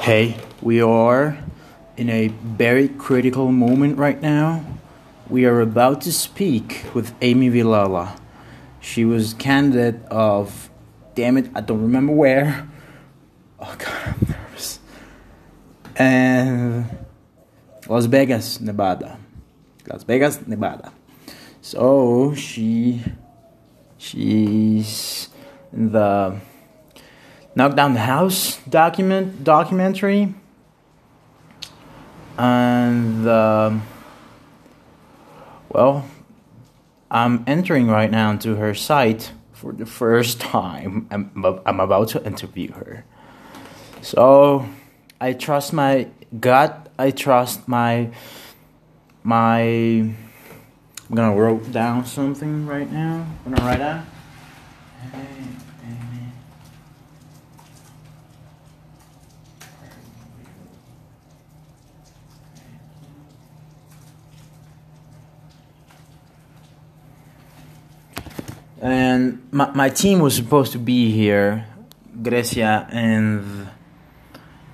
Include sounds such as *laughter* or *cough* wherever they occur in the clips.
Hey, we are in a very critical moment right now. We are about to speak with Amy Vilela. She was candidate of, damn it, I don't remember where. Oh god, I'm nervous. And Las Vegas, Nevada. Las Vegas, Nevada. So she, she's in the knock down the house document documentary and um, well i'm entering right now into her site for the first *laughs* time. I'm, I'm about to interview her. So i trust my gut. I trust my my i'm gonna write down something right now. I'm gonna write down and my, my team was supposed to be here Grecia and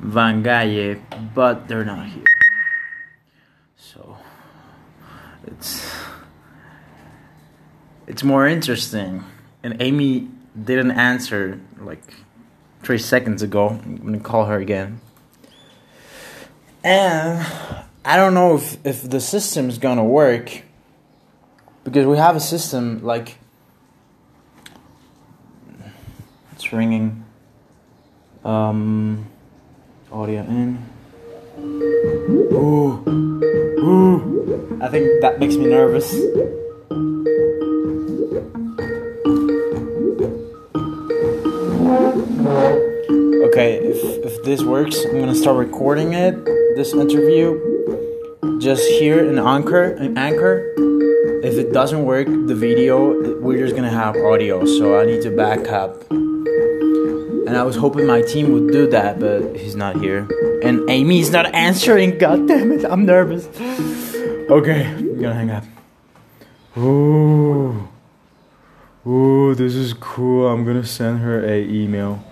Van Galle but they're not here. So it's it's more interesting. And Amy didn't answer like three seconds ago. I'm gonna call her again. And I don't know if, if the system's gonna work because we have a system like it's ringing. Um audio in. Ooh. Ooh. I think that makes me nervous. Okay if if this works I'm gonna start recording it this interview. Just here in anchor an anchor. If it doesn't work the video we're just gonna have audio so I need to back up and I was hoping my team would do that, but he's not here. And Amy's not answering. *laughs* God damn it, I'm nervous. Okay, I'm gonna hang up. Ooh. Ooh, this is cool. I'm gonna send her a email.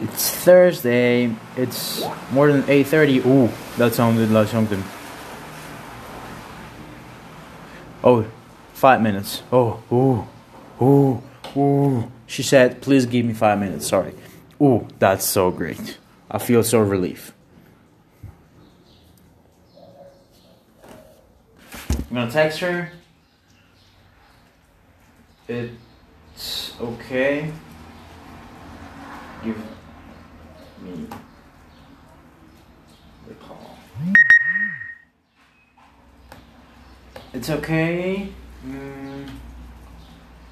It's Thursday. It's more than 8:30. Ooh, that sounded like something. Oh, Five minutes. Oh, ooh, ooh, ooh. She said, please give me five minutes. Sorry. Ooh, that's so great. I feel so relief. I'm gonna text her. It's okay. Give me the call. It's okay. Mm,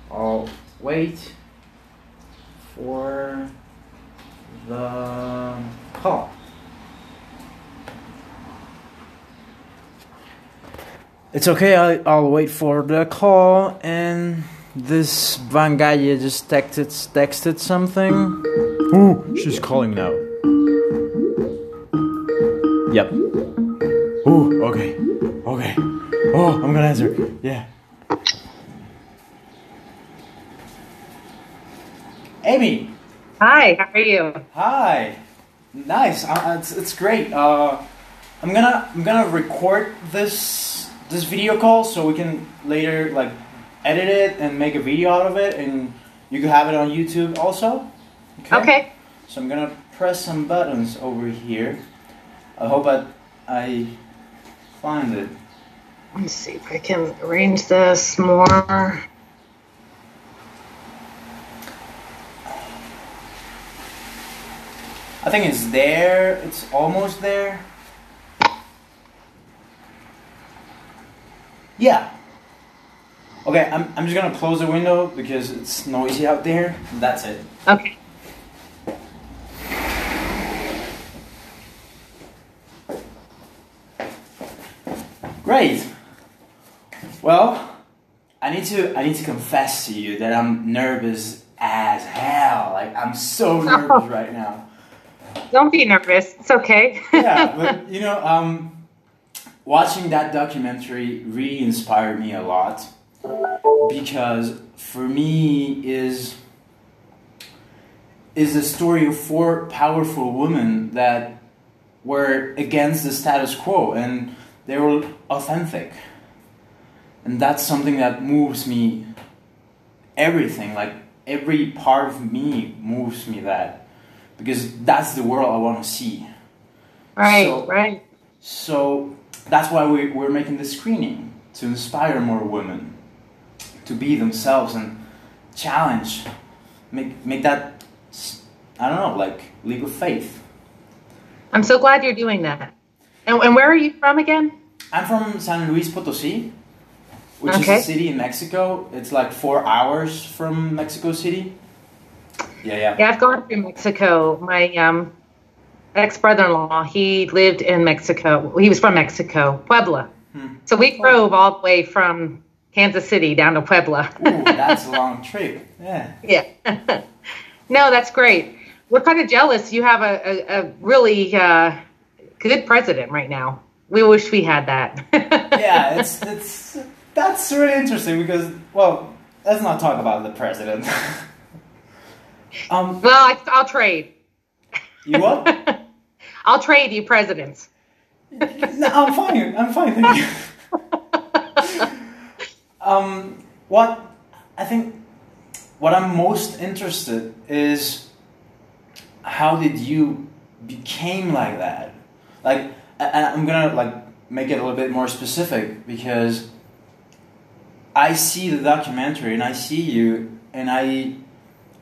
I'll wait for the call. It's okay, I, I'll wait for the call. And this Van just texted, texted something. Ooh, she's calling now. Yep. Ooh, okay, okay. Oh, I'm gonna answer. Yeah. Amy. Hi, how are you? Hi. Nice. Uh, it's, it's great. Uh, I'm gonna I'm gonna record this this video call so we can later like edit it and make a video out of it, and you can have it on YouTube also. Okay. okay. So I'm gonna press some buttons over here. I hope I I find it. Let's see if I can arrange this more. I think it's there. It's almost there. Yeah. Okay, I'm, I'm just gonna close the window because it's noisy out there. That's it. Okay. Great. Well, I need to I need to confess to you that I'm nervous as hell. Like I'm so *laughs* nervous right now. Don't be nervous. It's okay. yeah, *laughs* but you know, um, watching that documentary really inspired me a lot. because for me is is the story of four powerful women that were against the status quo and they were authentic and that's something that moves me everything like every part of me moves me that because that's the world i want to see right so, right so that's why we, we're making this screening to inspire more women to be themselves and challenge make make that i don't know like leap of faith i'm so glad you're doing that and, and where are you from again i'm from san luis potosi which okay. is a city in Mexico. It's like four hours from Mexico City. Yeah, yeah. Yeah, I've gone through Mexico. My um, ex brother in law, he lived in Mexico. He was from Mexico, Puebla. Hmm. So we drove all the way from Kansas City down to Puebla. Ooh, that's a long trip. Yeah. *laughs* Yeah. no, that's great. We're kind of jealous. You have a, a, a really uh, good president right now. We wish we had that. *laughs* yeah, it's it's that's really interesting because, well, let's not talk about the president. *laughs* um, well, I, I'll trade. You what? *laughs* I'll trade you presidents. no, I'm fine. I'm fine. Thank you. *laughs* um, what I think, what I'm most interested is how did you became like that? Like, I'm gonna like make it a little bit more specific because I see the documentary and I see you and I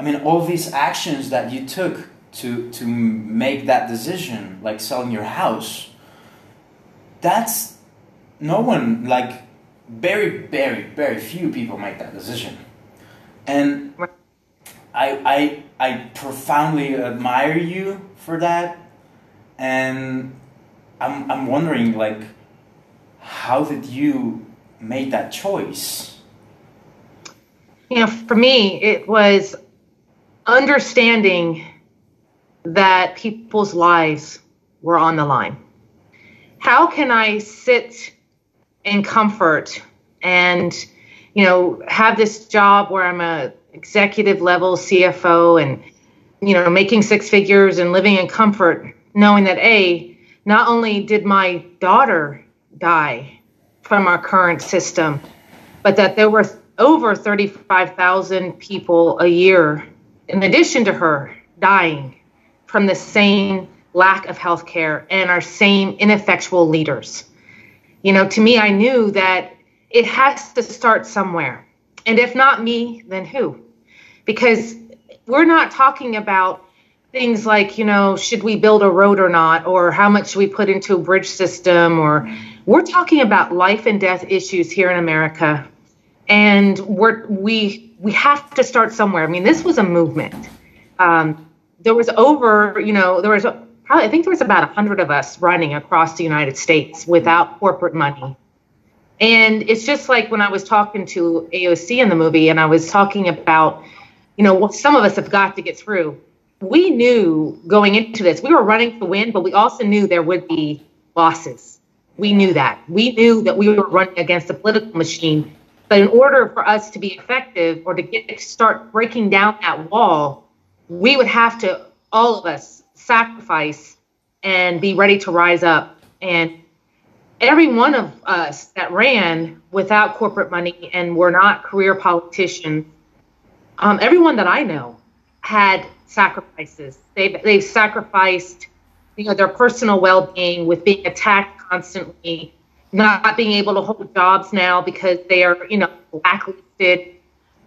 I mean all these actions that you took to to make that decision like selling your house that's no one like very very very few people make that decision and I I I profoundly admire you for that and I'm I'm wondering like how did you made that choice? You know, for me, it was understanding that people's lives were on the line. How can I sit in comfort and, you know, have this job where I'm a executive level CFO and, you know, making six figures and living in comfort, knowing that A, not only did my daughter die, from our current system, but that there were over 35,000 people a year, in addition to her, dying from the same lack of health care and our same ineffectual leaders. You know, to me, I knew that it has to start somewhere. And if not me, then who? Because we're not talking about things like, you know, should we build a road or not, or how much should we put into a bridge system, or we're talking about life and death issues here in America, and we're we we have to start somewhere. I mean, this was a movement. Um, there was over, you know, there was probably I think there was about a hundred of us running across the United States without corporate money. And it's just like when I was talking to AOC in the movie, and I was talking about, you know, what some of us have got to get through. We knew going into this, we were running to win, but we also knew there would be losses we knew that. We knew that we were running against a political machine. But in order for us to be effective or to get start breaking down that wall, we would have to all of us sacrifice and be ready to rise up. And every one of us that ran without corporate money and were not career politicians, um, everyone that I know had sacrifices. They've, they've sacrificed you know their personal well-being with being attacked constantly not being able to hold jobs now because they are you know blacklisted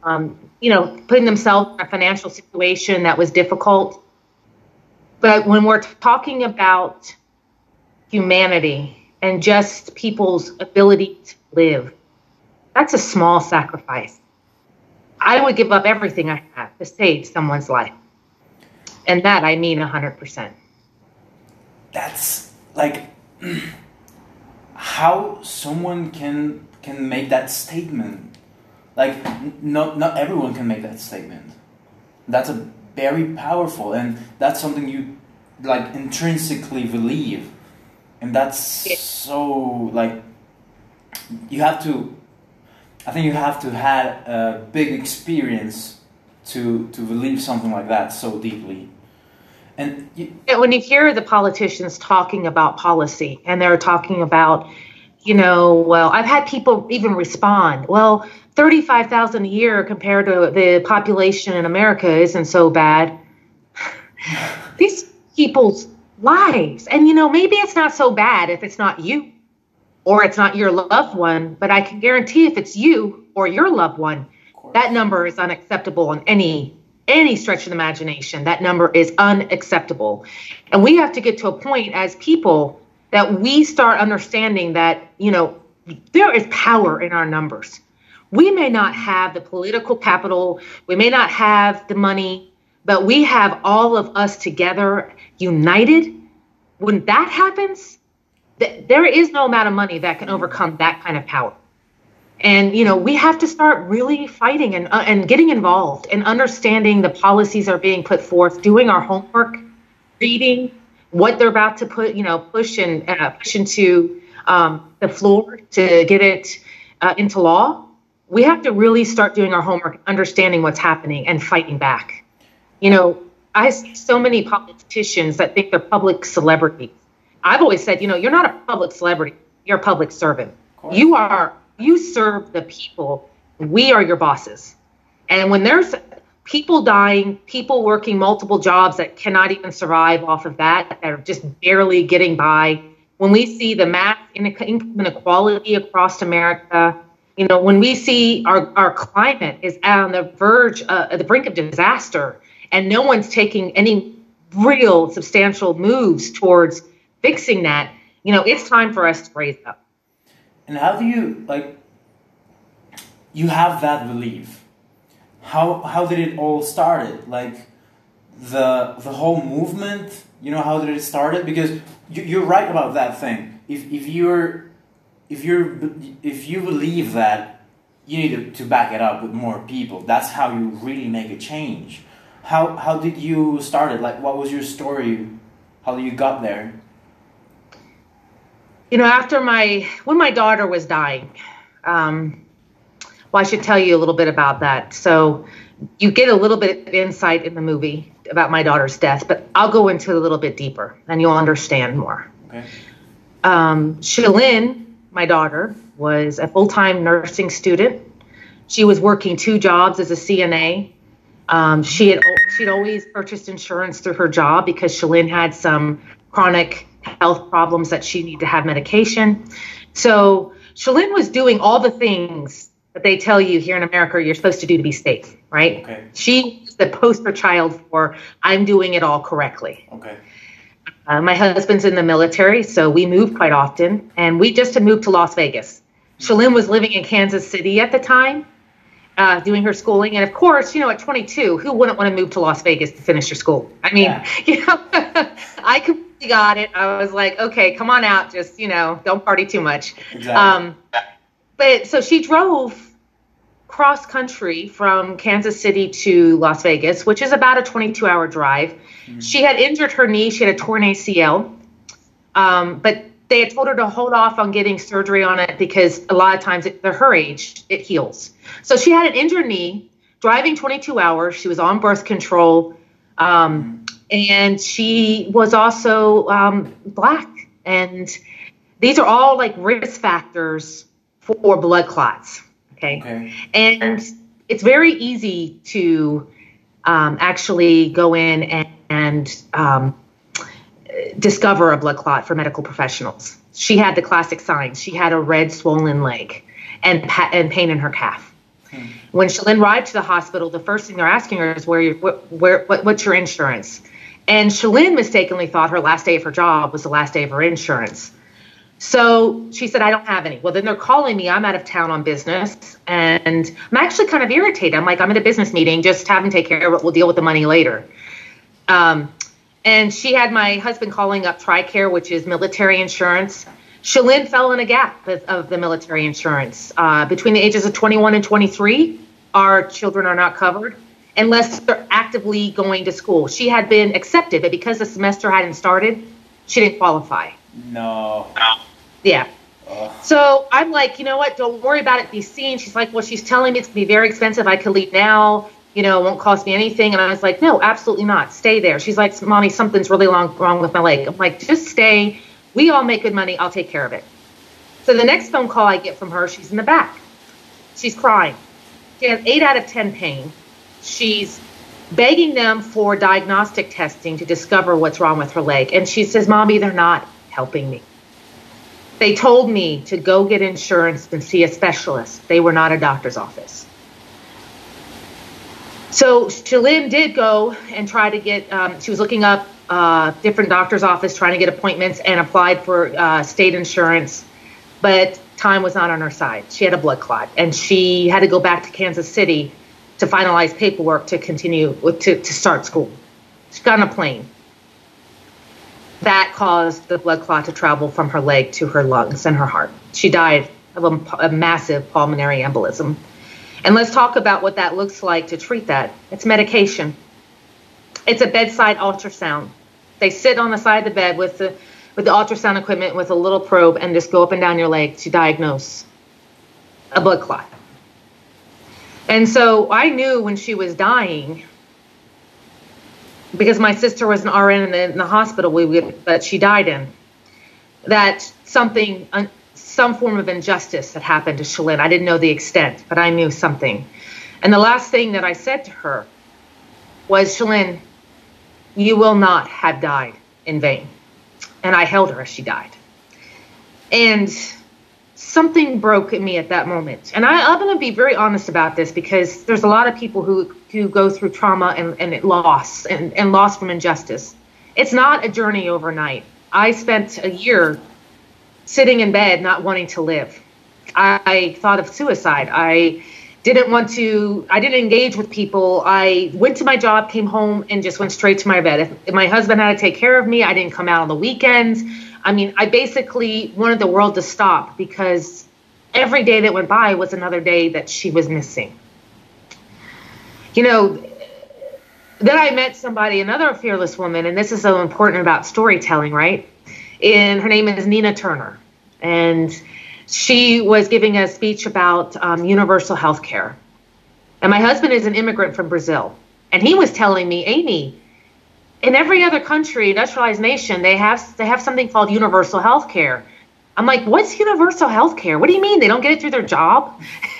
um, you know putting themselves in a financial situation that was difficult. But when we're talking about humanity and just people's ability to live that's a small sacrifice. I would give up everything i have to save someone's life. And that i mean 100% that's like *clears throat* how someone can can make that statement. Like not not everyone can make that statement. That's a very powerful and that's something you like intrinsically believe. And that's so like you have to I think you have to had a big experience to to believe something like that so deeply. And you, when you hear the politicians talking about policy and they're talking about, you know, well, I've had people even respond, well, 35,000 a year compared to the population in America isn't so bad. *laughs* These people's lives. And, you know, maybe it's not so bad if it's not you or it's not your loved one, but I can guarantee if it's you or your loved one, that number is unacceptable in any any stretch of the imagination. That number is unacceptable. And we have to get to a point as people that we start understanding that, you know, there is power in our numbers. We may not have the political capital, we may not have the money, but we have all of us together, united. When that happens, th- there is no amount of money that can overcome that kind of power. And you know, we have to start really fighting and uh, and getting involved and understanding the policies are being put forth, doing our homework, reading what they're about to put, you know, push and uh, push into um, the floor to get it uh, into law. We have to really start doing our homework, understanding what's happening, and fighting back. You know, I see so many politicians that think they're public celebrities. I've always said, you know, you're not a public celebrity, you're a public servant. You are, you serve the people. We are your bosses. And when there's people dying, people working multiple jobs that cannot even survive off of that, that are just barely getting by, when we see the mass income inequality across America, you know, when we see our, our climate is on the verge, uh, the brink of disaster, and no one's taking any real substantial moves towards fixing that, you know, it's time for us to raise up. And how do you like? You have that belief. How how did it all started? Like the the whole movement. You know how did it started? Because you, you're right about that thing. If if you're if you're if you believe that you need to, to back it up with more people. That's how you really make a change. How how did you start it? Like what was your story? How you got there? You know, after my when my daughter was dying, um, well, I should tell you a little bit about that. So you get a little bit of insight in the movie about my daughter's death, but I'll go into it a little bit deeper, and you'll understand more. Okay. Um, my daughter, was a full-time nursing student. She was working two jobs as a CNA. Um, she had she'd always purchased insurance through her job because Shalyn had some chronic health problems that she needed to have medication. So Shalyn was doing all the things that they tell you here in America you're supposed to do to be safe, right? Okay. She's the poster child for I'm doing it all correctly. Okay. Uh, my husband's in the military, so we move quite often, and we just had moved to Las Vegas. Shalyn was living in Kansas City at the time, uh, doing her schooling, and of course, you know, at 22, who wouldn't want to move to Las Vegas to finish your school? I mean, yeah. *laughs* you know, *laughs* I could got it. I was like, okay, come on out. Just, you know, don't party too much. Exactly. Um, but so she drove cross country from Kansas City to Las Vegas, which is about a 22 hour drive. Mm-hmm. She had injured her knee. She had a torn ACL. Um, but they had told her to hold off on getting surgery on it because a lot of times at her age, it heals. So she had an injured knee, driving 22 hours. She was on birth control. Um, mm-hmm and she was also um, black. And these are all like risk factors for blood clots. Okay. okay. And it's very easy to um, actually go in and, and um, discover a blood clot for medical professionals. She had the classic signs. She had a red swollen leg and, pa- and pain in her calf. Hmm. When Shalyn arrived to the hospital, the first thing they're asking her is, "Where, where, what, what's your insurance?" And Shalyn mistakenly thought her last day of her job was the last day of her insurance. So she said, I don't have any. Well, then they're calling me. I'm out of town on business. And I'm actually kind of irritated. I'm like, I'm in a business meeting. Just have them take care of it. We'll deal with the money later. Um, and she had my husband calling up TRICARE, which is military insurance. Shalyn fell in a gap of, of the military insurance. Uh, between the ages of 21 and 23, our children are not covered unless they're actively going to school. She had been accepted, but because the semester hadn't started, she didn't qualify. No. Yeah. So I'm like, you know what? Don't worry about it. Be seen. She's like, well, she's telling me it's gonna be very expensive. I could leave now. You know, it won't cost me anything. And I was like, no, absolutely not. Stay there. She's like, mommy, something's really long, wrong with my leg. I'm like, just stay. We all make good money. I'll take care of it. So the next phone call I get from her, she's in the back. She's crying. She has eight out of 10 pain. She's begging them for diagnostic testing to discover what's wrong with her leg. And she says, Mommy, they're not helping me. They told me to go get insurance and see a specialist. They were not a doctor's office. So Shalyn did go and try to get, um, she was looking up uh, different doctor's office, trying to get appointments, and applied for uh, state insurance. But time was not on her side. She had a blood clot, and she had to go back to Kansas City to finalize paperwork to continue to, to start school. She got on a plane that caused the blood clot to travel from her leg to her lungs and her heart. She died of a, a, massive pulmonary embolism. And let's talk about what that looks like to treat that. It's medication. It's a bedside ultrasound. They sit on the side of the bed with the with the ultrasound equipment with a little probe and just go up and down your leg to diagnose a blood clot. And so I knew when she was dying because my sister was an RN in the, in the hospital we would, that she died in, that something, uh, some form of injustice had happened to Shalyn. I didn't know the extent, but I knew something. And the last thing that I said to her was, Shalyn, you will not have died in vain. And I held her as she died. And something broke in me at that moment. And I, am going to be very honest about this because there's a lot of people who, who go through trauma and, and loss and, and loss from injustice. It's not a journey overnight. I spent a year sitting in bed not wanting to live. I, I thought of suicide. I didn't want to i didn't engage with people i went to my job came home and just went straight to my bed if, if, my husband had to take care of me i didn't come out on the weekends I mean, I basically wanted the world to stop because every day that went by was another day that she was missing. You know, then I met somebody, another fearless woman, and this is so important about storytelling, right? And her name is Nina Turner. And she was giving a speech about um, universal health care. And my husband is an immigrant from Brazil. And he was telling me, Amy, in every other country, industrialized nation, they have they have something called universal health care. I'm like, what's universal health care? What do you mean they don't get it through their job? *laughs*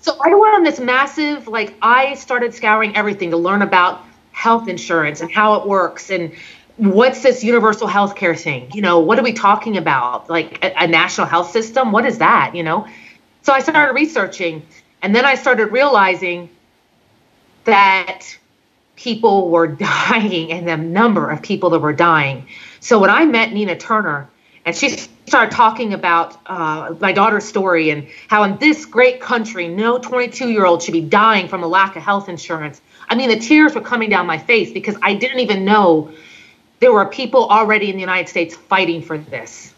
so I went on this massive, like, I started scouring everything to learn about health insurance and how it works and what's this universal health care thing? You know, what are we talking about? Like a, a national health system? What is that? You know? So I started researching and then I started realizing that people were *laughs* dying and the number of people that were dying. So when I met Nina Turner and she started talking about uh, my daughter's story and how in this great country, no 22 year old should be dying from a lack of health insurance. I mean, the tears were coming down my face because I didn't even know there were people already in the United States fighting for this.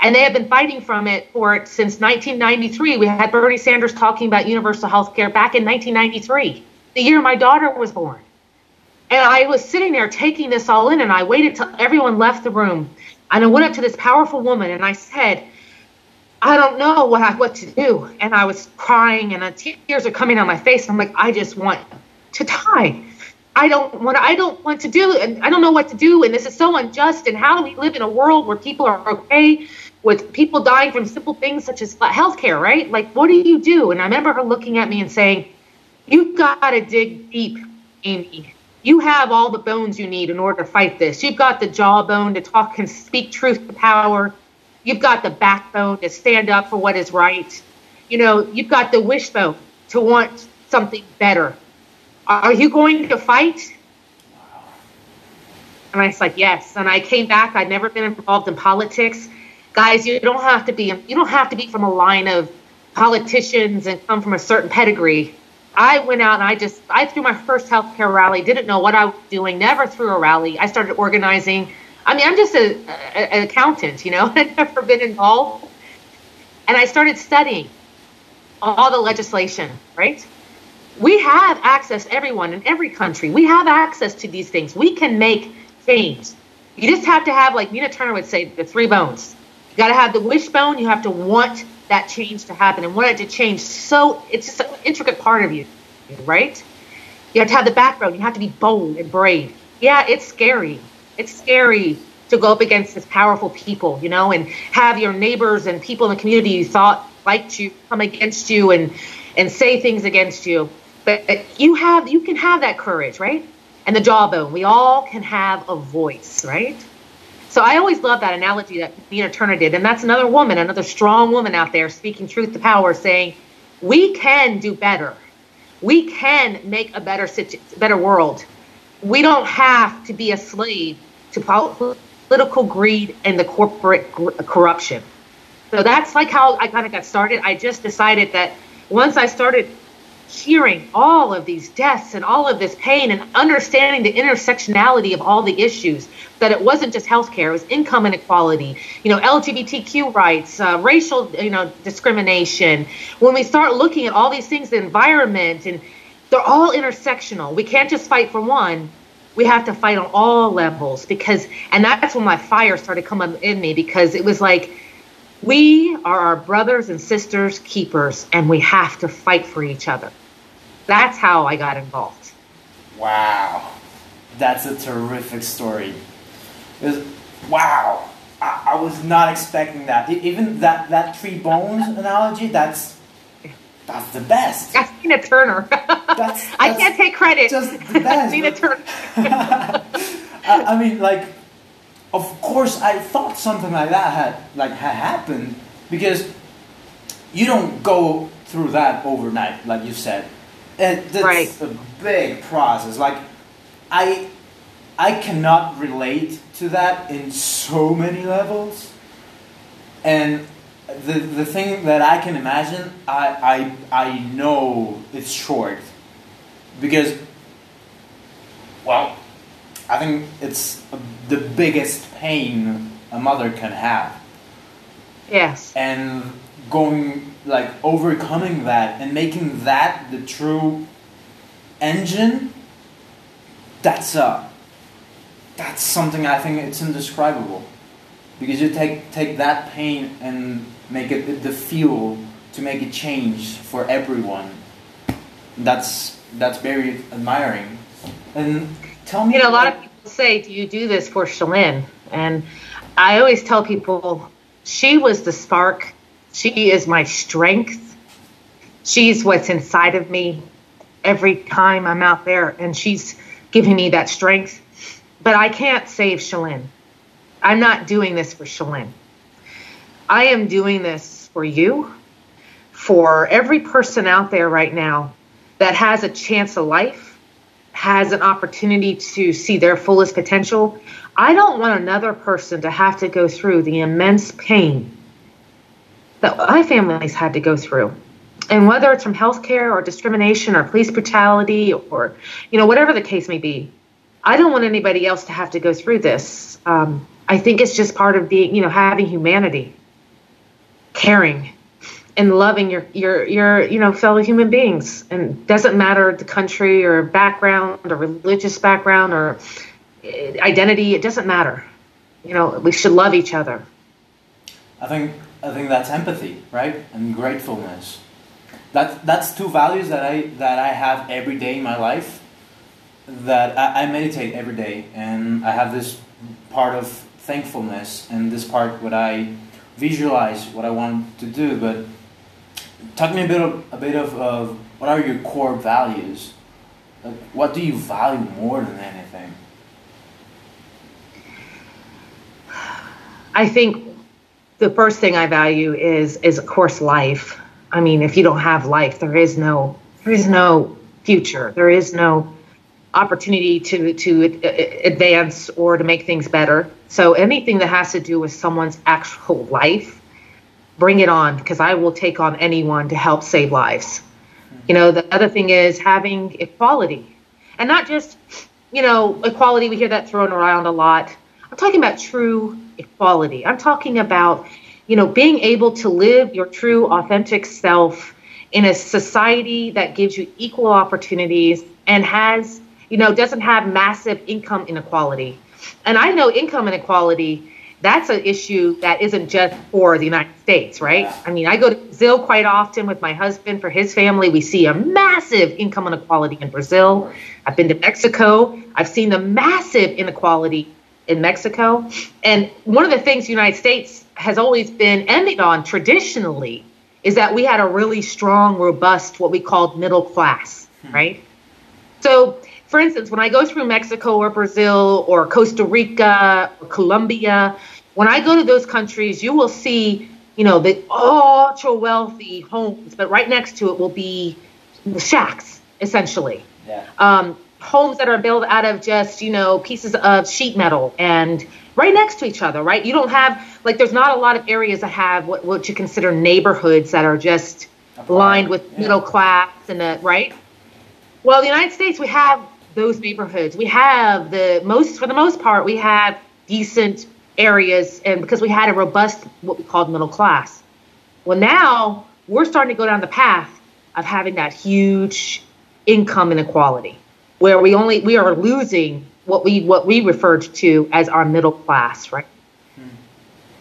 And they have been fighting from it for it since 1993. We had Bernie Sanders talking about universal health care back in 1993, the year my daughter was born. And I was sitting there taking this all in, and I waited till everyone left the room. And I went up to this powerful woman and I said, I don't know what I what to do. And I was crying, and tears are coming on my face. I'm like, I just want to die. I don't want. I don't want to do, and I don't know what to do. And this is so unjust. And how do we live in a world where people are okay with people dying from simple things such as healthcare, right? Like, what do you do? And I remember her looking at me and saying, "You've got to dig deep, Amy you have all the bones you need in order to fight this. You've got the jawbone to talk and speak truth to power. You've got the backbone to stand up for what is right. You know, you've got the wishbone to want something better. Are you going to fight? And I was like, yes. And I came back. I'd never been involved in politics. Guys, you don't have to be you don't have to be from a line of politicians and come from a certain pedigree I went out and I just I threw my first healthcare rally. Didn't know what I was doing. Never threw a rally. I started organizing. I mean, I'm just a, a, an accountant, you know. *laughs* I'd never been involved, and I started studying all the legislation. Right? We have access, everyone in every country. We have access to these things. We can make change. You just have to have, like Nina Turner would say, the three bones. You got to have the wishbone. You have to want that change to happen and want it to change. So it's just an intricate part of you, right? You have to have the backbone. You have to be bold and brave. Yeah, it's scary. It's scary to go up against this powerful people, you know, and have your neighbors and people in the community you thought liked you come against you and and say things against you. But you have you can have that courage, right? And the jawbone. We all can have a voice, right? So I always love that analogy that Nina Turner did, and that's another woman, another strong woman out there speaking truth to power, saying we can do better. We can make a better situ- better world. We don't have to be a slave to political greed and the corporate gr- corruption. So that's like how I kind of got started. I just decided that once I started hearing all of these deaths and all of this pain and understanding the intersectionality of all the issues that it wasn't just healthcare it was income inequality you know lgbtq rights uh, racial you know discrimination. When we start looking at all these things the environment and they're all intersectional. We can't just fight for one. We have to fight on all levels because and that's when my fire started coming in me because it was like we are our brothers and sisters keepers and we have to fight for each other that's how i got involved wow that's a terrific story was, wow I, I was not expecting that even that that three bones analogy that's that's the best. That's Tina Turner. That's, *laughs* that's I can't take credit. Just the best. *laughs* Tina Turner. *laughs* I, I, mean, like, of course, I thought something like that had like had happened because you don't go through that overnight, like you said. It, it's right. a big process. Like, I I cannot relate to that in so many levels, and the the thing that I can imagine, I I I know it's short, because, well, I think it's the biggest pain a mother can have. Yes. And going like overcoming that and making that the true engine. That's a. That's something I think it's indescribable, because you take take that pain and make it the fuel to make a change for everyone. That's that's very admiring. And tell me, you know, a lot of say, "Do you do this for Shalyn?" And I always tell people, she was the spark. She is my strength. She's what's inside of me every time I'm out there, and she's giving me that strength. But I can't save Shalyn. I'm not doing this for Shalyn. I am doing this for you, for every person out there right now that has a chance of life, has an opportunity to see their fullest potential. I don't want another person to have to go through the immense pain that my family's had to go through. And whether it's from healthcare or discrimination or police brutality or, you know, whatever the case may be, I don't want anybody else to have to go through this. Um, I think it's just part of being, you know, having humanity caring and loving your your your you know fellow human beings. And doesn't matter the country or background or religious background or eh, identity it doesn't matter. You know we should love each other. I think i think that's empathy right? And gratefulness. That that's two values that i that i have every day in my life that I, I meditate every day. And i have this part of thankfulness and this part what i visualize what I want to do. But talk to me a bit of, a bit of, what are your core values? Like, what do you value more than anything? I think the first thing I value is is of course life. I mean, if you don't have life, there is no there is no future. There is no opportunity to to advance or to make things better. So anything that has to do with someone's actual life, bring it on because I will take on anyone to help save lives. You know, the other thing is having equality. And not just, you know, equality, we hear that thrown around a lot. I'm talking about true equality. I'm talking about, you know, being able to live your true authentic self in a society that gives you equal opportunities and has you know, doesn't have massive income inequality. And I know income inequality that's an issue that isn't just for the United States, right? Yeah. I mean, I go to Brazil quite often with my husband for his family. We see a massive income inequality in Brazil. I've been to Mexico. I've seen the massive inequality in Mexico. And one of the things the United States has always been envied on traditionally is that we had a really strong, robust, what we called middle class, hmm. right? So, for instance, when I go through Mexico or Brazil or Costa Rica or Colombia, when I go to those countries, you will see, you know, the ultra wealthy homes, but right next to it will be shacks, essentially. Yeah. Um, homes that are built out of just, you know, pieces of sheet metal and right next to each other, right? You don't have, like, there's not a lot of areas that have what, what you consider neighborhoods that are just lined with yeah. middle class and, the, right? Well, the United States, we have those neighborhoods. We have the most, for the most part, we have decent areas, and because we had a robust, what we called middle class. Well, now we're starting to go down the path of having that huge income inequality, where we only we are losing what we what we referred to as our middle class, right? Hmm.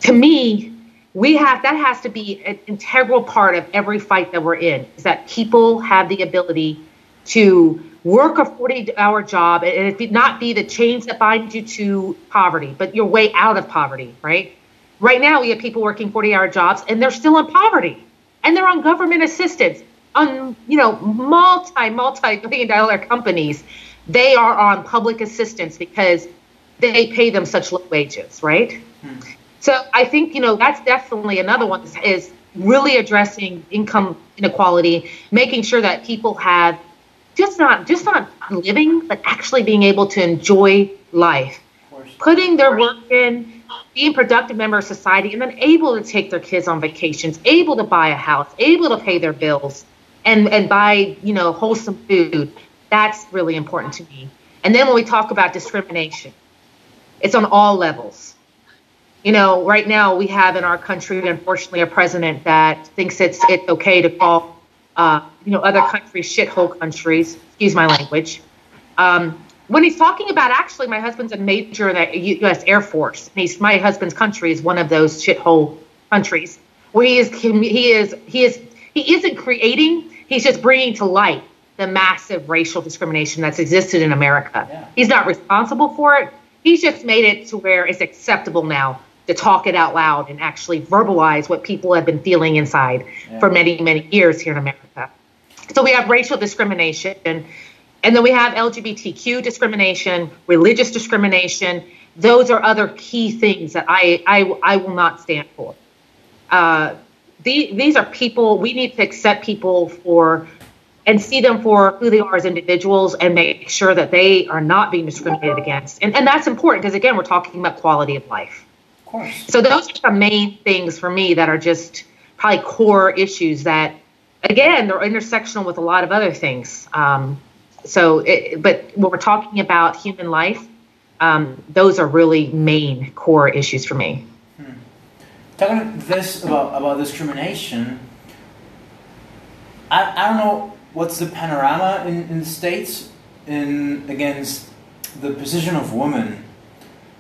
To me, we have that has to be an integral part of every fight that we're in. Is that people have the ability to work a 40 hour job and it not be the chains that bind you to poverty, but your way out of poverty, right? Right now, we have people working 40 hour jobs and they're still in poverty and they're on government assistance on, you know, multi, multi billion dollar companies. They are on public assistance because they pay them such low wages, right? Hmm. So I think, you know, that's definitely another one is really addressing income inequality, making sure that people have just not just not living, but actually being able to enjoy life, putting their work in, being productive member of society, and then able to take their kids on vacations, able to buy a house, able to pay their bills, and and buy you know wholesome food. That's really important to me. And then when we talk about discrimination, it's on all levels. You know, right now we have in our country, unfortunately, a president that thinks it's it's okay to call uh, you know, other countries, shithole countries, excuse my language. Um, when he's talking about actually, my husband's a major in the U.S. Air Force. He's, my husband's country is one of those shithole countries where he is he is he is he isn't creating. He's just bringing to light the massive racial discrimination that's existed in America. Yeah. He's not responsible for it. He's just made it to where it's acceptable now to talk it out loud and actually verbalize what people have been feeling inside yeah. for many, many years here in America. So we have racial discrimination, and then we have LGBTQ discrimination, religious discrimination. Those are other key things that I, I, I will not stand for. Uh, the, these are people, we need to accept people for and see them for who they are as individuals and make sure that they are not being discriminated against. And, and that's important because, again, we're talking about quality of life course. So those are the main things for me that are just probably core issues that, again, they're intersectional with a lot of other things. Um, so, it, but when we're talking about human life, um, those are really main core issues for me. Hmm. Talking this about about discrimination, I, I don't know what's the panorama in, in the states in against the position of women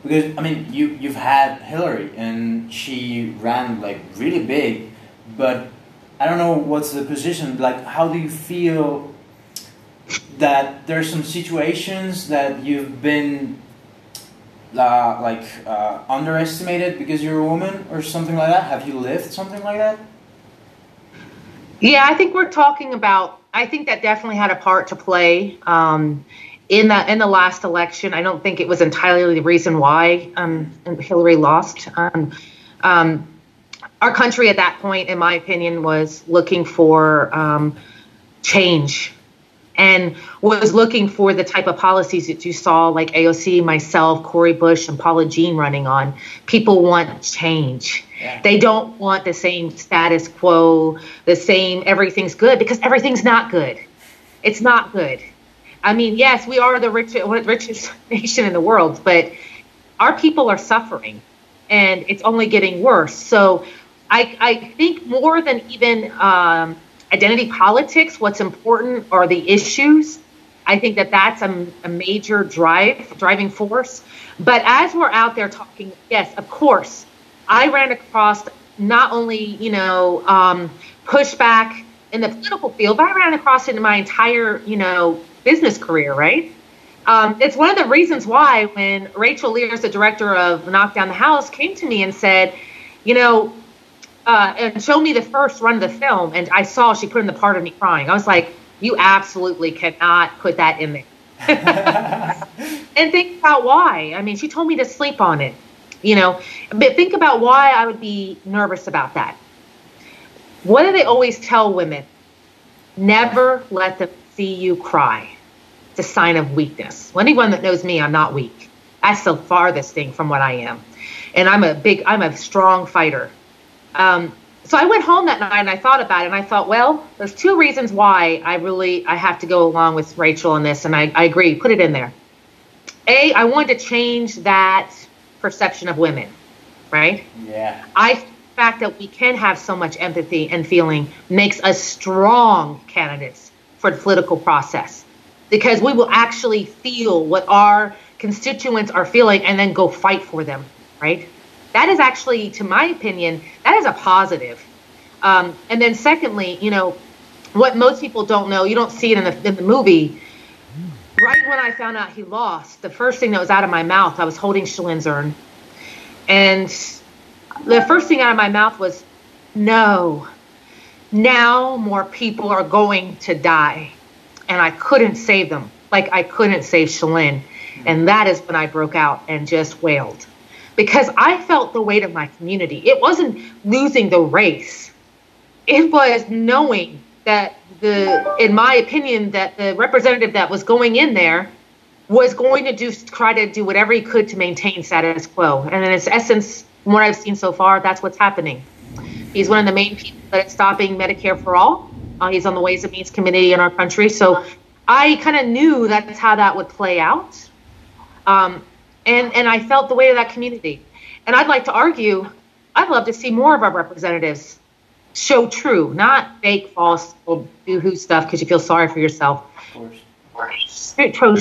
because I mean you you've had Hillary and she ran like really big, but I don't know what's the position like. How do you feel that there's some situations that you've been uh, like uh, underestimated because you're a woman or something like that? Have you lived something like that? Yeah, I think we're talking about. I think that definitely had a part to play. Um, in the in the last election, I don't think it was entirely the reason why um, Hillary lost. Um, um, our country at that point, in my opinion, was looking for um, change and was looking for the type of policies that you saw, like AOC, myself, Cori Bush, and Paula Jean running on. People want change. Yeah. They don't want the same status quo, the same everything's good because everything's not good. It's not good. I mean, yes, we are the richest, richest *laughs* nation in the world, but our people are suffering and it's only getting worse. So I, I think more than even um, identity politics, what's important are the issues I think that that's a, a major drive, driving force. But as we're out there talking, yes, of course, I ran across not only, you know, um, pushback in the political field, but I ran across it in my entire, you know, business career, right? Um, it's one of the reasons why when Rachel Lears, the director of Knock Down the House, came to me and said, you know, uh, and showed me the first run of the film, and I saw she put in the part of me crying. I was like, you absolutely cannot put that in there. *laughs* and think about why. I mean, she told me to sleep on it, you know, but think about why I would be nervous about that. What do they always tell women? Never let them see you cry. It's a sign of weakness. Well, anyone that knows me, I'm not weak. That's the farthest thing from what I am. And I'm a big, I'm a strong fighter. Um, so I went home that night and I thought about it and I thought, well, there's two reasons why I really I have to go along with Rachel on this, and I, I agree, put it in there. A, I wanted to change that perception of women, right? Yeah. I the fact that we can have so much empathy and feeling makes us strong candidates for the political process because we will actually feel what our constituents are feeling and then go fight for them, right? that is actually, to my opinion, that is a positive. Um, and then secondly, you know, what most people don't know, you don't see it in the, in the movie. Right when I found out he lost, the first thing that was out of my mouth, I was holding Shalynne's urn. And the first thing out of my mouth was, no, now more people are going to die. And I couldn't save them. Like I couldn't save Shalynne. And that is when I broke out and just wailed because I felt the weight of my community. It wasn't losing the race. It was knowing that the, in my opinion, that the representative that was going in there was going to do try to do whatever he could to maintain status quo. And in its essence, from what I've seen so far, that's what's happening. He's one of the main people that's stopping Medicare for all. Uh, he's on the Ways and Means Committee in our country. So I kind of knew that's how that would play out. Um, and and I felt the weight of that community. And I'd like to argue, I'd love to see more of our representatives show true, not fake, false, or boohoo stuff because you feel sorry for yourself. Of course.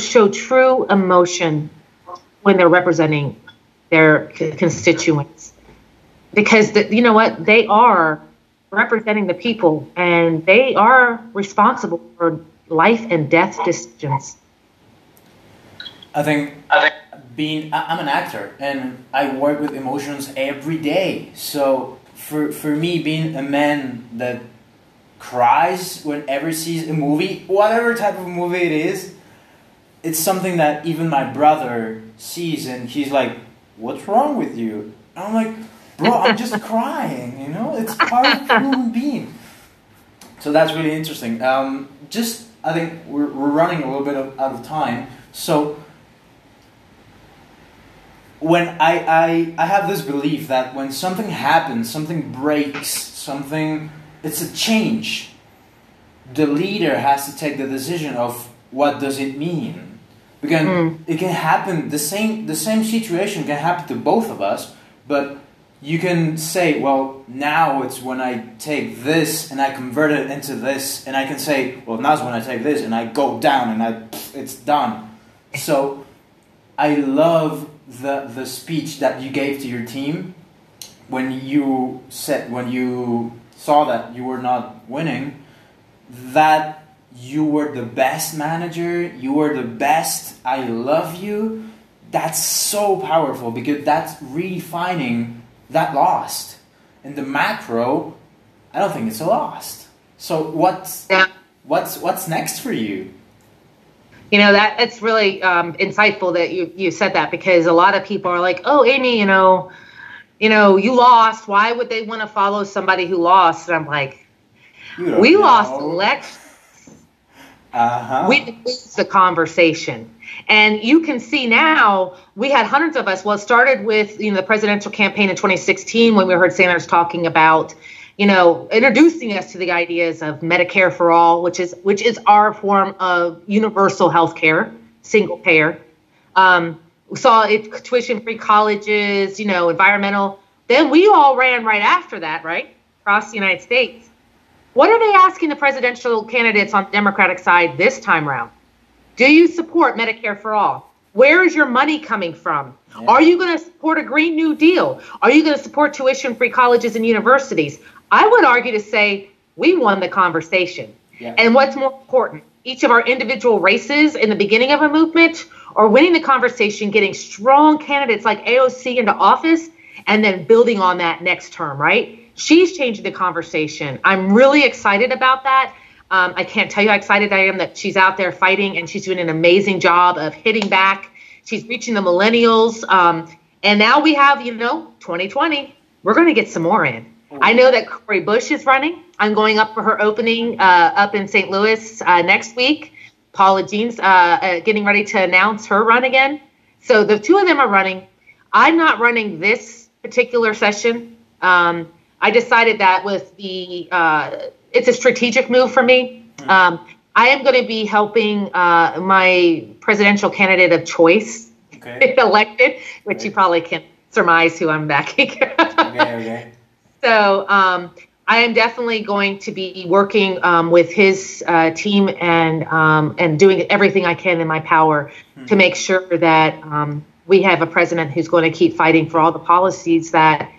Show true emotion when they're representing their constituents, because the, you know what they are representing the people, and they are responsible for life and death decisions. I think. Being I'm an actor and I work with emotions every day. So for for me being a man that cries whenever sees a movie, whatever type of movie it is, it's something that even my brother sees and he's like, "What's wrong with you?" And I'm like, "Bro, I'm just crying, you know? It's part of human being." So that's really interesting. Um, just I think we're, we're running a little bit of, out of time. So when I, I I have this belief that when something happens, something breaks, something it's a change. The leader has to take the decision of what does it mean. Because mm. it can happen the same the same situation can happen to both of us, but you can say, well, now it's when I take this and I convert it into this, and I can say, well, now's when I take this and I go down and I it's done. So I love the the speech that you gave to your team when you said when you saw that you were not winning that you were the best manager you were the best i love you that's so powerful because that's redefining that lost in the macro i don't think it's a lost so what's yeah. what's what's next for you you know that it's really um, insightful that you you said that because a lot of people are like, oh, Amy, you know, you know, you lost. Why would they want to follow somebody who lost? And I'm like, we know. lost elections. Uh-huh. We lose the conversation. And you can see now we had hundreds of us. Well, it started with you know the presidential campaign in 2016 when we heard Sanders talking about you know, introducing us to the ideas of Medicare for all, which is which is our form of universal health care, single payer. Um, we saw it tuition free colleges, you know, environmental. Then we all ran right after that, right? Across the United States. What are they asking the presidential candidates on the Democratic side this time around? Do you support Medicare for all? Where is your money coming from? Yeah. Are you going to support a Green New Deal? Are you going to support tuition free colleges and universities? I would argue to say we won the conversation. Yeah. And what's more important, each of our individual races in the beginning of a movement or winning the conversation, getting strong candidates like AOC into office, and then building on that next term, right? She's changing the conversation. I'm really excited about that. Um, I can't tell you how excited I am that she's out there fighting and she's doing an amazing job of hitting back. She's reaching the millennials. Um, and now we have, you know, 2020. We're going to get some more in. I know that Cori Bush is running. I'm going up for her opening uh, up in St. Louis uh, next week. Paula Jean's uh, uh, getting ready to announce her run again. So the two of them are running. I'm not running this particular session. Um, I decided that with the uh, it's a strategic move for me. Um, I am going to be helping uh, my presidential candidate of choice okay. get *laughs* elected, which okay. you probably can surmise who I'm backing. *laughs* okay, okay. So um, I am definitely going to be working um, with his uh, team and um, and doing everything I can in my power hmm. to make sure that um, we have a president who's going to keep fighting for all the policies that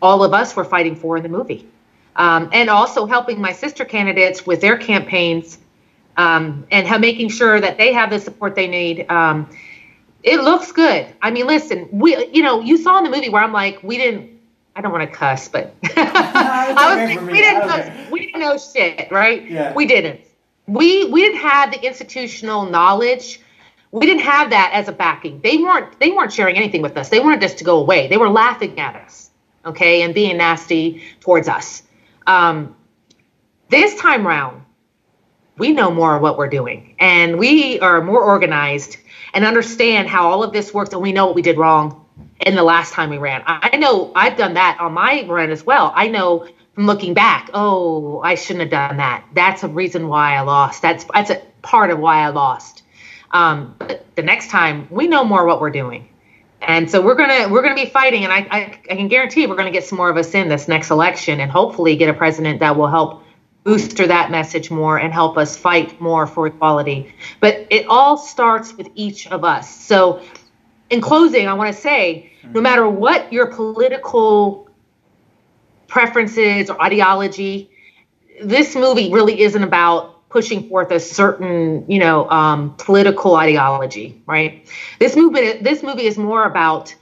all of us were fighting for in the movie, um, and also helping my sister candidates with their campaigns um, and making sure that they have the support they need. Um, it looks good. I mean, listen, we you know you saw in the movie where I'm like, we didn't I don't want to cuss, but *laughs* I was like, we didn't know, we didn't know shit, right? Yeah. We didn't. We we didn't have the institutional knowledge. We didn't have that as a backing. They weren't they weren't sharing anything with us. They wanted us to go away. They were laughing at us, okay, and being nasty towards us. Um, this time round, we know more of what we're doing, and we are more organized and understand how all of this works, and we know what we did wrong in the last time we ran. I know I've done that on my run as well. I know from looking back, oh, I shouldn't have done that. That's a reason why I lost. That's that's a part of why I lost. Um, but the next time, we know more what we're doing, and so we're gonna we're gonna be fighting. And I I, I can guarantee we're gonna get some more of us in this next election, and hopefully get a president that will help booster that message more and help us fight more for equality. But it all starts with each of us. So in closing, I want to say no mm-hmm. matter what your political preferences or ideology, this movie really isn't about pushing forth a certain, you know, um, political ideology, right? This movement, this movie is more about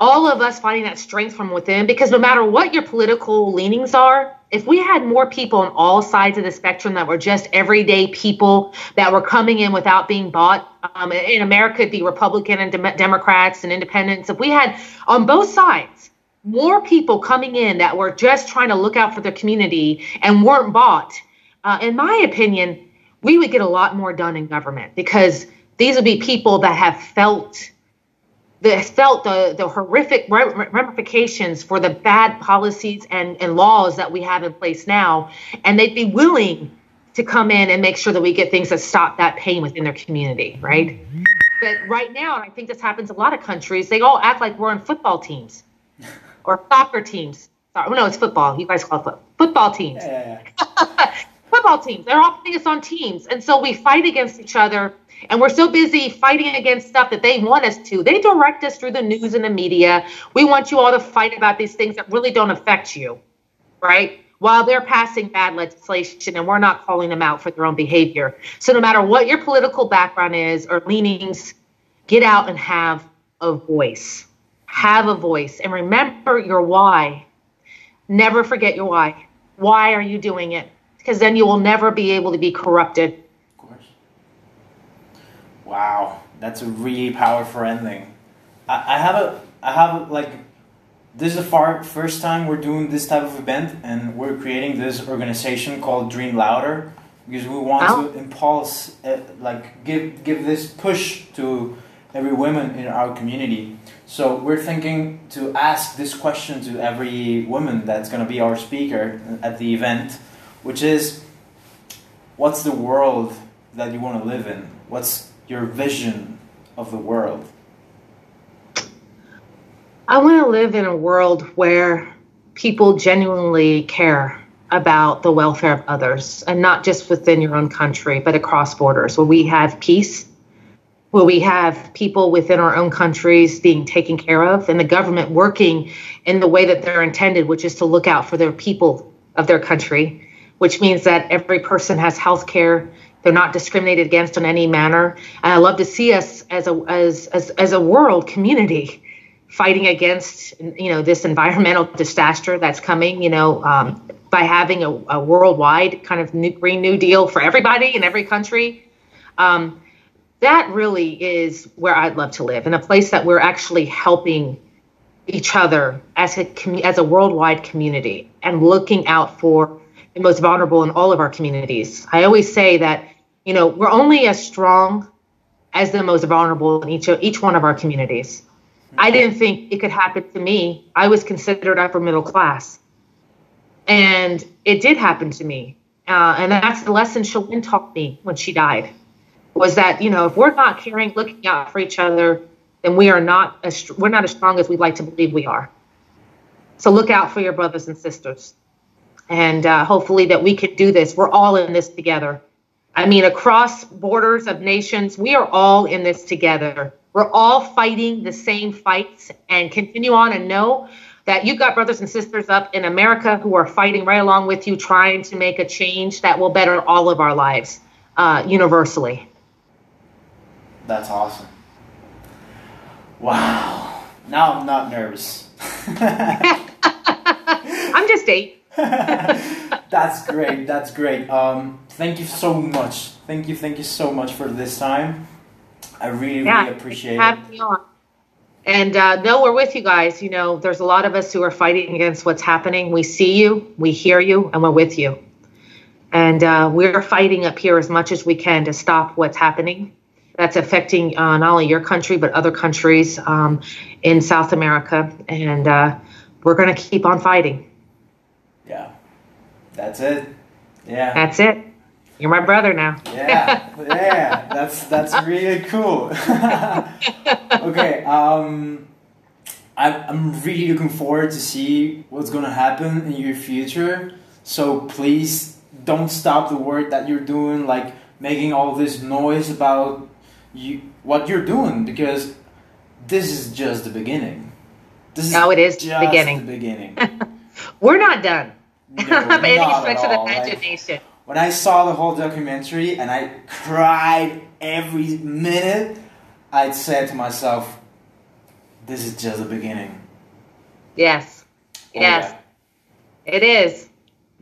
all of us finding that strength from within because no matter what your political leanings are, if we had more people on all sides of the spectrum that were just everyday people that were coming in without being bought, um, in America, be Republican and de- Democrats and independents. If we had on both sides more people coming in that were just trying to look out for their community and weren't bought, uh, in my opinion, we would get a lot more done in government because these would be people that have felt that felt the, the horrific ramifications for the bad policies and, and laws that we have in place now. And they'd be willing to come in and make sure that we get things that stop that pain within their community, right? But right now, and I think this happens in a lot of countries, they all act like we're on football teams or soccer teams. Sorry, no, it's football. You guys call it football teams. Yeah, yeah, yeah. *laughs* football teams. They're all putting us on teams. And so we fight against each other and we're so busy fighting against stuff that they want us to. They direct us through the news and the media. We want you all to fight about these things that really don't affect you, right? While they're passing bad legislation and we're not calling them out for their own behavior. So, no matter what your political background is or leanings, get out and have a voice. Have a voice and remember your why. Never forget your why. Why are you doing it? Because then you will never be able to be corrupted Of course. Wow, that's a really powerful ending. I, I have a, I have a, like, this is the far first time we're doing this type of event, and we're creating this organization called Dream Louder because we want oh. to impulse, uh, like, give give this push to every woman in our community. So we're thinking to ask this question to every woman that's going to be our speaker at the event, which is, what's the world that you want to live in? What's your vision of the world? I want to live in a world where people genuinely care about the welfare of others and not just within your own country, but across borders where we have peace, where we have people within our own countries being taken care of, and the government working in the way that they're intended, which is to look out for their people of their country, which means that every person has health care. They're not discriminated against in any manner. And I love to see us as a as as, as a world community fighting against you know this environmental disaster that's coming. You know, um, by having a, a, worldwide kind of new, green new deal for everybody in every country. Um, that really is where I'd love to live in a place that we're actually helping each other as a as a worldwide community and looking out for the most vulnerable in all of our communities. I always say that you know we're only as strong as the most vulnerable in each each one of our communities. I didn't think it could happen to me. I was considered upper middle class, and it did happen to me. Uh, and that's the lesson Shalynne taught me when she died was that you know if we're not caring, looking out for each other, then we are not as we're not as strong as we'd like to believe we are. So look out for your brothers and sisters, and uh, hopefully that we can do this. We're all in this together. I mean, across borders of nations, we are all in this together. We're all fighting the same fights, and continue on and know that you've got brothers and sisters up in America who are fighting right along with you, trying to make a change that will better all of our lives uh, universally. That's awesome. Wow. Now I'm not nervous. *laughs* I'm just eight. *laughs* That's great. That's great. Um, thank you so much. Thank you. Thank you so much for this time. I really, yeah, really appreciate it. And uh, no, we're with you guys. You know, there's a lot of us who are fighting against what's happening. We see you, we hear you, and we're with you. And uh, we're fighting up here as much as we can to stop what's happening that's affecting uh, not only your country but other countries um, in South America, and uh, we're going to keep on fighting. Yeah, that's it. Yeah, that's it. You're my brother now. yeah, yeah, that's that's really cool. *laughs* okay, um, I'm I'm really looking forward to see what's going to happen in your future. So please don't stop the work that you're doing, like making all this noise about you what you're doing because this is just the beginning. This is no, it is the beginning. The beginning. *laughs* We're not done. No, *laughs* not any stretch of the imagination. Like, when I saw the whole documentary and I cried every minute, I'd said to myself, "This is just the beginning." Yes. Oh, yes. Yeah. It is.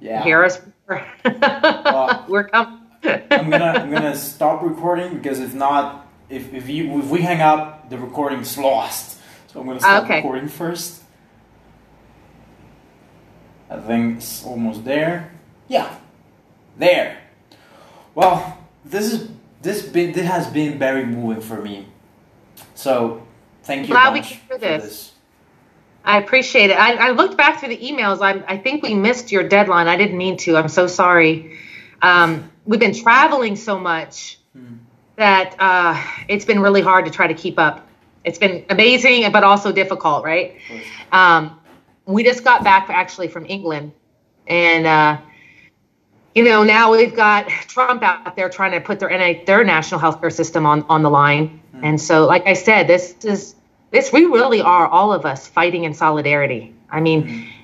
Yeah. Hear us. well, *laughs* We're coming. I'm gonna I'm gonna stop recording because if not, if if you if we hang up, the recording's lost. So I'm gonna stop okay. recording first. I think it's almost there. Yeah, there. Well, this is this been this has been very moving for me. So thank you. Glad we can do this. this. I appreciate it. I, I, looked back through the emails. I, I think we missed your deadline. I didn't mean to. I'm so sorry. Um, we've been traveling so much hmm. that uh, it's been really hard to try to keep up. It's been amazing, but also difficult, right? Um, we just got back actually from England, and uh, you know now we've got Trump out there trying to put their their national healthcare system on on the line, hmm. and so like I said, this is this we really are all of us fighting in solidarity. I mean. Hmm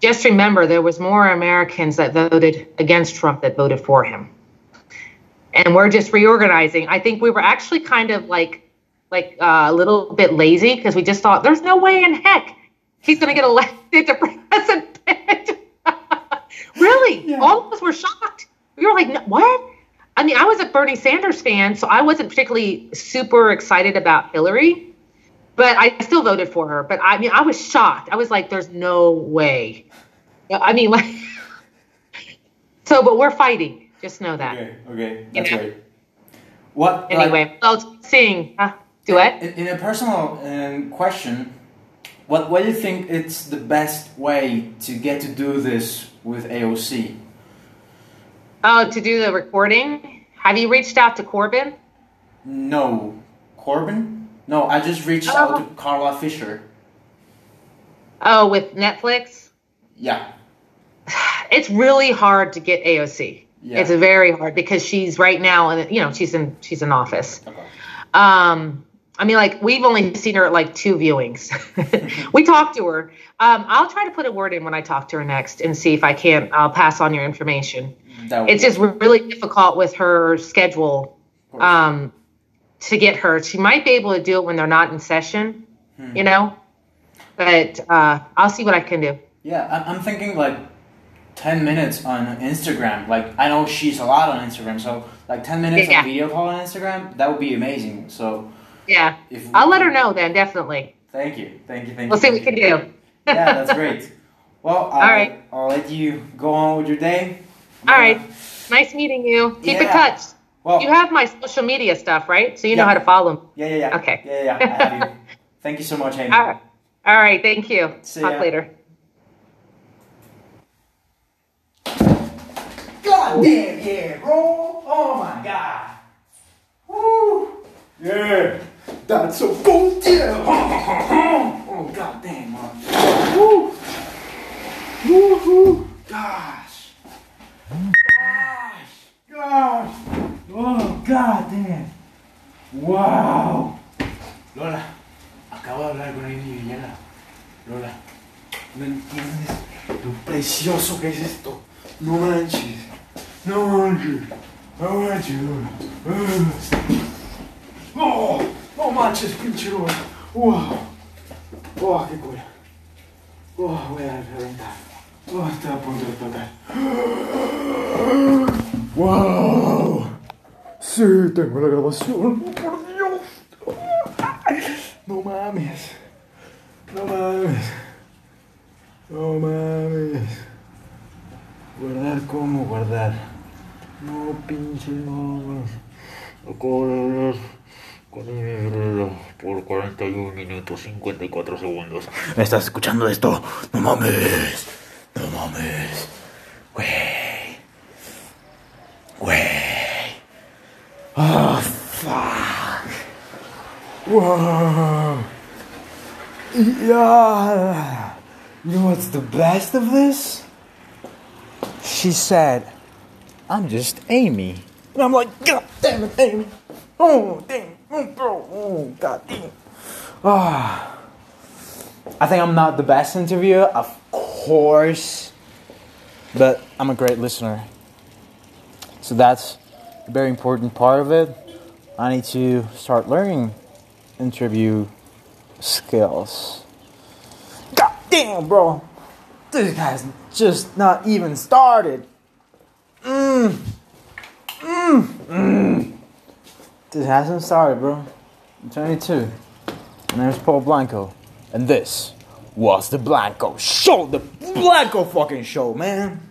just remember there was more Americans that voted against Trump that voted for him. And we're just reorganizing. I think we were actually kind of like like uh, a little bit lazy because we just thought there's no way in heck he's going to get elected to *laughs* president. *laughs* really, yeah. all of us were shocked. We were like, what? I mean, I was a Bernie Sanders fan, so I wasn't particularly super excited about Hillary but I still voted for her. But I mean, I was shocked. I was like, "There's no way." I mean, *laughs* like, so, but we're fighting. Just know that. Okay. Okay. That's you know? right. What? Anyway, like, so sing uh, duet. In, in a personal um, question, what what do you think it's the best way to get to do this with AOC? Oh, to do the recording. Have you reached out to Corbin? No, Corbin. No, I just reached oh. out to Carla Fisher. Oh, with Netflix? Yeah. *sighs* it's really hard to get AOC. Yeah. It's very hard because she's right now, and you know, she's in she's in office. Okay. Um, I mean, like we've only seen her at like two viewings. *laughs* we talked to her. Um, I'll try to put a word in when I talk to her next and see if I can't. I'll pass on your information. It's just really difficult with her schedule um, to get her. She might be able to do it when they're not in session, Hmm. you know. But uh, I'll see what I can do. Yeah, I'm, thinking like 10 minutes on Instagram. Like, I know she's a lot on Instagram, so like 10 minutes Yeah. of video call on Instagram, that would be amazing. So, Yeah, if I'll let her know then. Definitely. Thank you, thank you, thank We'll you. see what we can do. yeah, that's great. *laughs* Well, I'll, right. I'll let you go on with your day. All right. Nice meeting you. Keep in Yeah. touch. Well, You have my social media stuff, right? So you know how to follow me. yeah, yeah, yeah. Okay. Yeah, yeah, yeah. I have you. *laughs* Thank you so much, Amy. All right. All right. Thank you. See Talk ya. later. God damn, yeah, bro. Oh my god. Woo. Yeah. That's a cool, deal! *laughs* Oh, god damn, man. Woo. Woo-hoo. Gosh. Gosh. Gosh. Oh, god damn. Wow. Lola, acabo de hablar con Amy Vilela. Lola, no entiendes lo precioso que es esto. No manches. No manches. No manches. Oh, no manches, pinche Lola. Wow. Oh, qué cool. Oh, voy a reventar. Oh, está a punto de explotar. Wow. Sí, tengo la grabación. Oh, por Dios. No mames. No mames. No mames. Guardar, ¿cómo guardar? No, pinche mames. Acabo 54 segundos. ¿Me estás escuchando esto? No mames. No mames. Güey. Güey. Oh, fuck. Wow. Yeah. You know what's the best of this? She said, I'm just Amy. And I'm like, God damn it, Amy. Oh, damn. Oh, bro. Oh, God damn. Ah. I think I'm not the best interviewer, of course, but I'm a great listener. So that's a very important part of it. I need to start learning interview skills. God damn, bro. This guy's just not even started. Mmm. Mmm. Mmm. This hasn't started, bro. I'm 22. My name's Paul Blanco. And this was the Blanco Show. The Blanco fucking show, man.